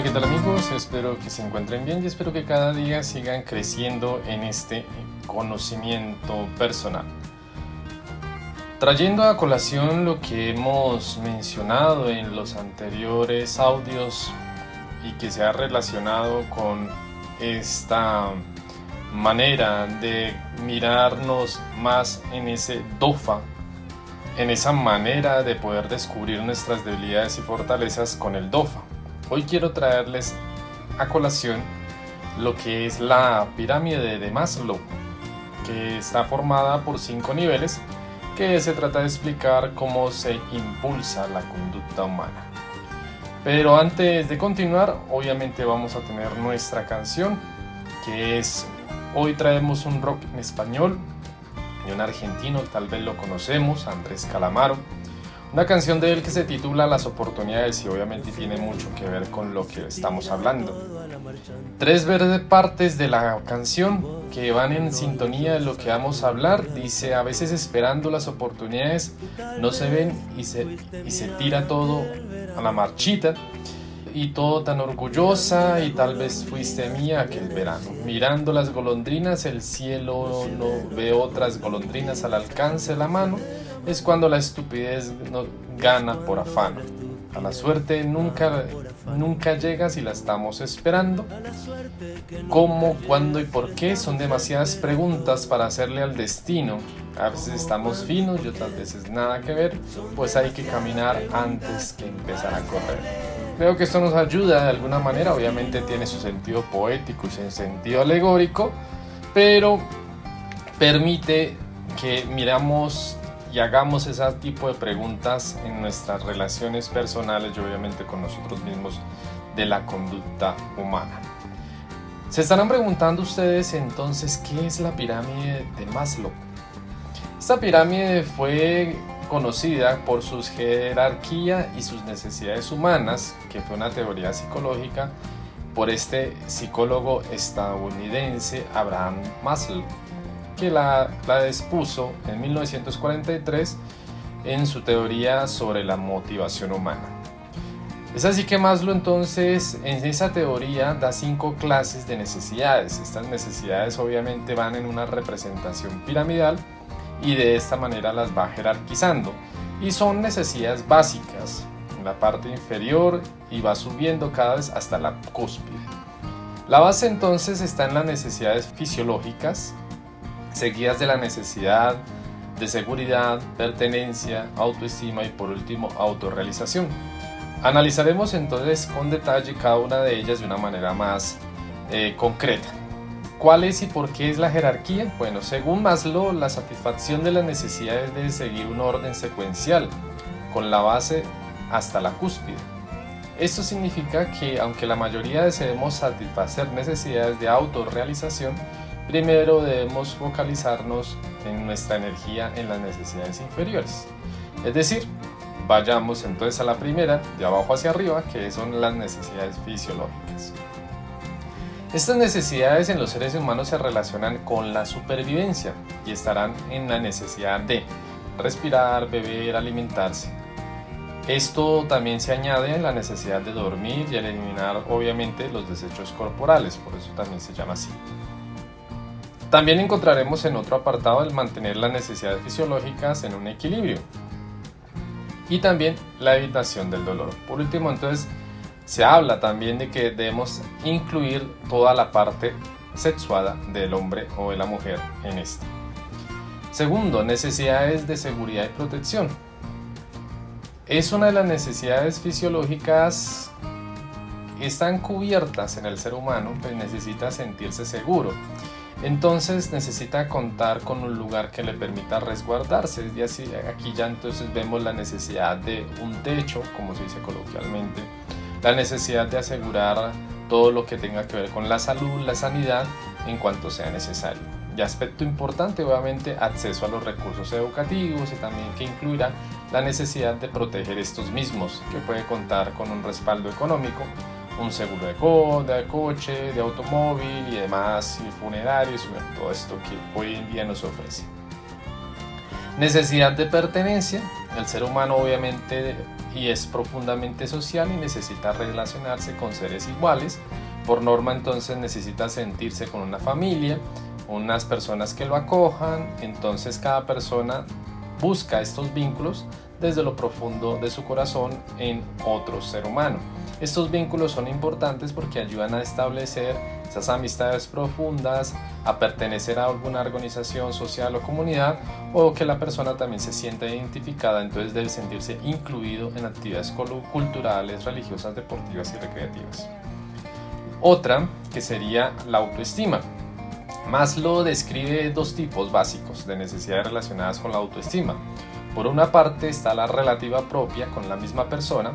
Hola, ¿qué tal amigos? Espero que se encuentren bien y espero que cada día sigan creciendo en este conocimiento personal. Trayendo a colación lo que hemos mencionado en los anteriores audios y que se ha relacionado con esta manera de mirarnos más en ese dofa, en esa manera de poder descubrir nuestras debilidades y fortalezas con el dofa. Hoy quiero traerles a colación lo que es la pirámide de Maslow, que está formada por cinco niveles, que se trata de explicar cómo se impulsa la conducta humana. Pero antes de continuar, obviamente vamos a tener nuestra canción, que es, hoy traemos un rock en español, y un argentino, tal vez lo conocemos, Andrés Calamaro una canción de él que se titula Las oportunidades y obviamente tiene mucho que ver con lo que estamos hablando. Tres verdes partes de la canción que van en sintonía de lo que vamos a hablar. Dice, a veces esperando las oportunidades no se ven y se, y se tira todo a la marchita y todo tan orgullosa y tal vez fuiste mía aquel verano. Mirando las golondrinas, el cielo no ve otras golondrinas al alcance de la mano es cuando la estupidez no gana por afán. A la suerte nunca, nunca llega si la estamos esperando. ¿Cómo, cuándo y por qué? Son demasiadas preguntas para hacerle al destino. A veces estamos finos y otras veces nada que ver, pues hay que caminar antes que empezar a correr. Creo que esto nos ayuda de alguna manera, obviamente tiene su sentido poético y su sentido alegórico, pero permite que miramos y hagamos ese tipo de preguntas en nuestras relaciones personales y obviamente con nosotros mismos de la conducta humana. Se estarán preguntando ustedes entonces qué es la pirámide de Maslow. Esta pirámide fue conocida por su jerarquía y sus necesidades humanas, que fue una teoría psicológica por este psicólogo estadounidense Abraham Maslow que la, la expuso en 1943 en su teoría sobre la motivación humana. Es así que Maslow entonces en esa teoría da cinco clases de necesidades. Estas necesidades obviamente van en una representación piramidal y de esta manera las va jerarquizando. Y son necesidades básicas en la parte inferior y va subiendo cada vez hasta la cúspide. La base entonces está en las necesidades fisiológicas, seguidas de la necesidad de seguridad, pertenencia, autoestima y por último autorrealización. Analizaremos entonces con detalle cada una de ellas de una manera más eh, concreta. ¿Cuál es y por qué es la jerarquía? Bueno, según Maslow, la satisfacción de las necesidades debe seguir un orden secuencial, con la base hasta la cúspide. Esto significa que aunque la mayoría deseemos satisfacer necesidades de autorrealización, primero debemos focalizarnos en nuestra energía en las necesidades inferiores. Es decir, vayamos entonces a la primera, de abajo hacia arriba, que son las necesidades fisiológicas. Estas necesidades en los seres humanos se relacionan con la supervivencia y estarán en la necesidad de respirar, beber, alimentarse. Esto también se añade en la necesidad de dormir y eliminar obviamente los desechos corporales, por eso también se llama así. También encontraremos en otro apartado el mantener las necesidades fisiológicas en un equilibrio y también la evitación del dolor. Por último, entonces, se habla también de que debemos incluir toda la parte sexuada del hombre o de la mujer en esto. Segundo, necesidades de seguridad y protección. Es una de las necesidades fisiológicas que están cubiertas en el ser humano, pues necesita sentirse seguro entonces necesita contar con un lugar que le permita resguardarse. Y así aquí ya entonces vemos la necesidad de un techo, como se dice coloquialmente, la necesidad de asegurar todo lo que tenga que ver con la salud, la sanidad, en cuanto sea necesario. Y aspecto importante, obviamente, acceso a los recursos educativos y también que incluirá la necesidad de proteger estos mismos, que puede contar con un respaldo económico un seguro de, co de coche, de automóvil y demás, funerarios, todo esto que hoy en día nos ofrece. Necesidad de pertenencia, el ser humano obviamente y es profundamente social y necesita relacionarse con seres iguales. Por norma entonces necesita sentirse con una familia, unas personas que lo acojan, entonces cada persona busca estos vínculos desde lo profundo de su corazón en otro ser humano. Estos vínculos son importantes porque ayudan a establecer esas amistades profundas, a pertenecer a alguna organización social o comunidad o que la persona también se sienta identificada, entonces debe sentirse incluido en actividades culturales, religiosas, deportivas y recreativas. Otra que sería la autoestima. Maslow describe dos tipos básicos de necesidades relacionadas con la autoestima. Por una parte está la relativa propia con la misma persona,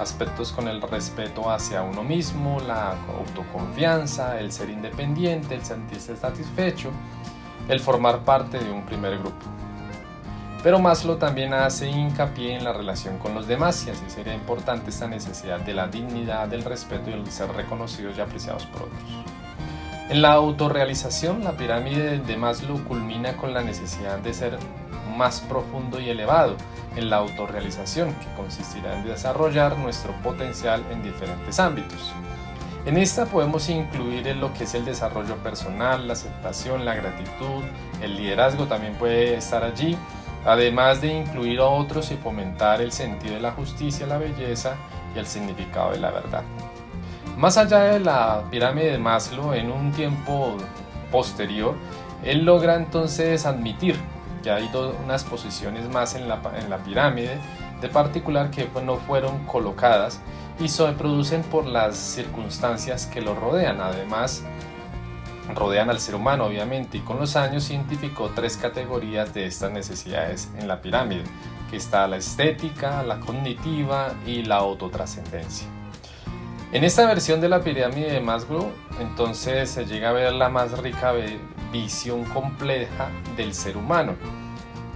aspectos con el respeto hacia uno mismo, la autoconfianza, el ser independiente, el sentirse satisfecho, el formar parte de un primer grupo. Pero Maslow también hace hincapié en la relación con los demás y así sería importante esta necesidad de la dignidad, del respeto y el ser reconocidos y apreciados por otros. En la autorrealización, la pirámide de Maslow culmina con la necesidad de ser más profundo y elevado en la autorrealización, que consistirá en desarrollar nuestro potencial en diferentes ámbitos. En esta podemos incluir en lo que es el desarrollo personal, la aceptación, la gratitud, el liderazgo también puede estar allí, además de incluir a otros y fomentar el sentido de la justicia, la belleza y el significado de la verdad. Más allá de la pirámide de Maslow, en un tiempo posterior, él logra entonces admitir que hay unas posiciones más en la, en la pirámide, de particular que pues, no fueron colocadas y se producen por las circunstancias que lo rodean. Además, rodean al ser humano, obviamente, y con los años identificó tres categorías de estas necesidades en la pirámide, que está la estética, la cognitiva y la autotrascendencia. En esta versión de la pirámide de Maslow, entonces se llega a ver la más rica visión compleja del ser humano.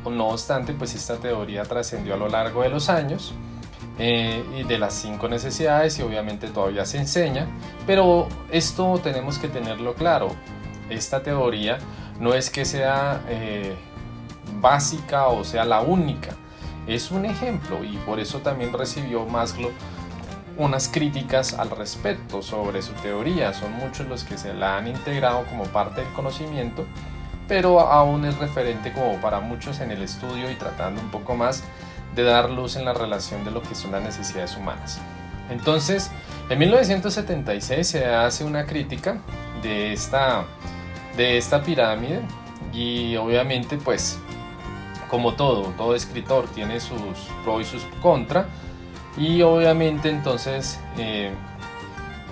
No obstante, pues esta teoría trascendió a lo largo de los años eh, y de las cinco necesidades y obviamente todavía se enseña, pero esto tenemos que tenerlo claro. Esta teoría no es que sea eh, básica o sea la única, es un ejemplo y por eso también recibió Maslow unas críticas al respecto sobre su teoría. Son muchos los que se la han integrado como parte del conocimiento, pero aún es referente como para muchos en el estudio y tratando un poco más de dar luz en la relación de lo que son las necesidades humanas. Entonces, en 1976 se hace una crítica de esta, de esta pirámide y obviamente pues como todo, todo escritor tiene sus pros y sus contra y obviamente entonces eh,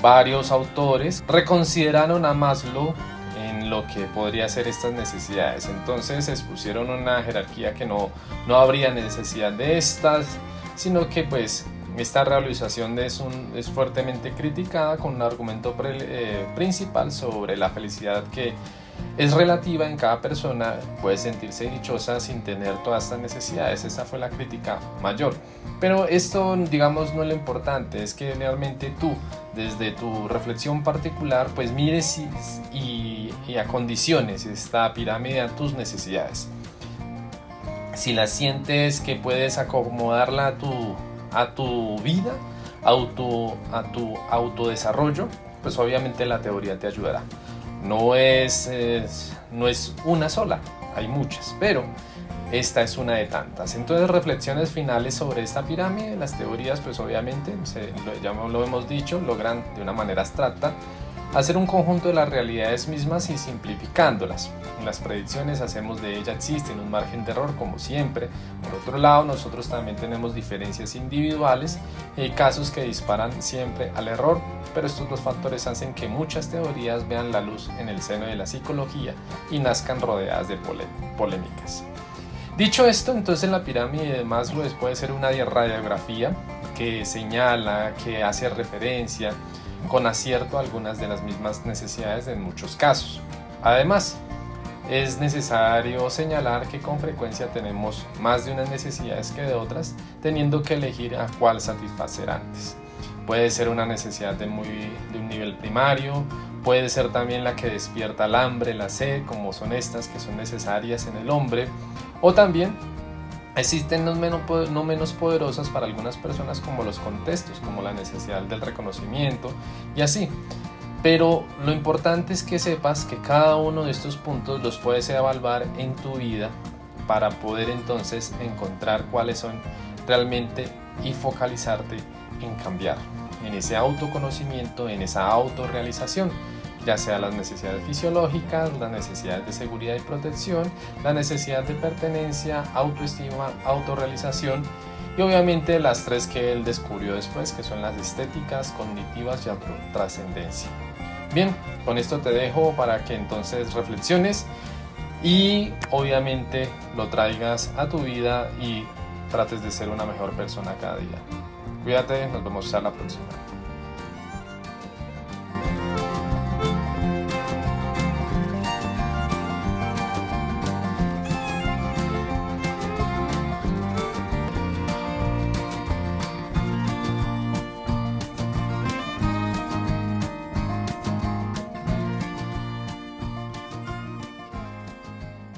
varios autores reconsideraron a Maslow en lo que podría ser estas necesidades. Entonces expusieron una jerarquía que no, no habría necesidad de estas, sino que pues esta realización es, es fuertemente criticada con un argumento eh, principal sobre la felicidad que es relativa en cada persona, puede sentirse dichosa sin tener todas estas necesidades. Esa fue la crítica mayor. Pero esto, digamos, no es lo importante, es que realmente tú, desde tu reflexión particular, pues mires y, y, acondiciones esta pirámide a tus necesidades. Si la sientes que puedes acomodarla a tu, a tu vida, a a tu autodesarrollo, pues obviamente la teoría te ayudará. No es, no es una sola, hay muchas, pero esta es una de tantas. Entonces, reflexiones finales sobre esta pirámide. Las teorías, pues obviamente, ya lo hemos dicho, logran de una manera abstracta hacer un conjunto de las realidades mismas y simplificándolas. En las predicciones hacemos de ella existen un margen de error como siempre. Por otro lado, nosotros también tenemos diferencias individuales y casos que disparan siempre al error, pero estos dos factores hacen que muchas teorías vean la luz en el seno de la psicología y nazcan rodeadas de polémicas. Dicho esto, entonces la pirámide de Maslow puede ser una radiografía que señala, que hace referencia con acierto algunas de las mismas necesidades en muchos casos. Además, es necesario señalar que con frecuencia tenemos más de unas necesidades que de otras, teniendo que elegir a cuál satisfacer antes. Puede ser una necesidad de, muy, de un nivel primario, puede ser también la que despierta el hambre, la sed, como son estas que son necesarias en el hombre, o también Existen no menos, no menos poderosas para algunas personas como los contextos, como la necesidad del reconocimiento y así. Pero lo importante es que sepas que cada uno de estos puntos los puedes evaluar en tu vida para poder entonces encontrar cuáles son realmente y focalizarte en cambiar, en ese autoconocimiento, en esa autorrealización, ya sea las necesidades fisiológicas, las necesidades de seguridad y protección, la necesidad de pertenencia, autoestima, autorrealización y obviamente las tres que él descubrió después, que son las estéticas, cognitivas y trascendencia. Bien, con esto te dejo para que entonces reflexiones y obviamente lo traigas a tu vida y trates de ser una mejor persona cada día. Cuídate, nos vemos a la próxima.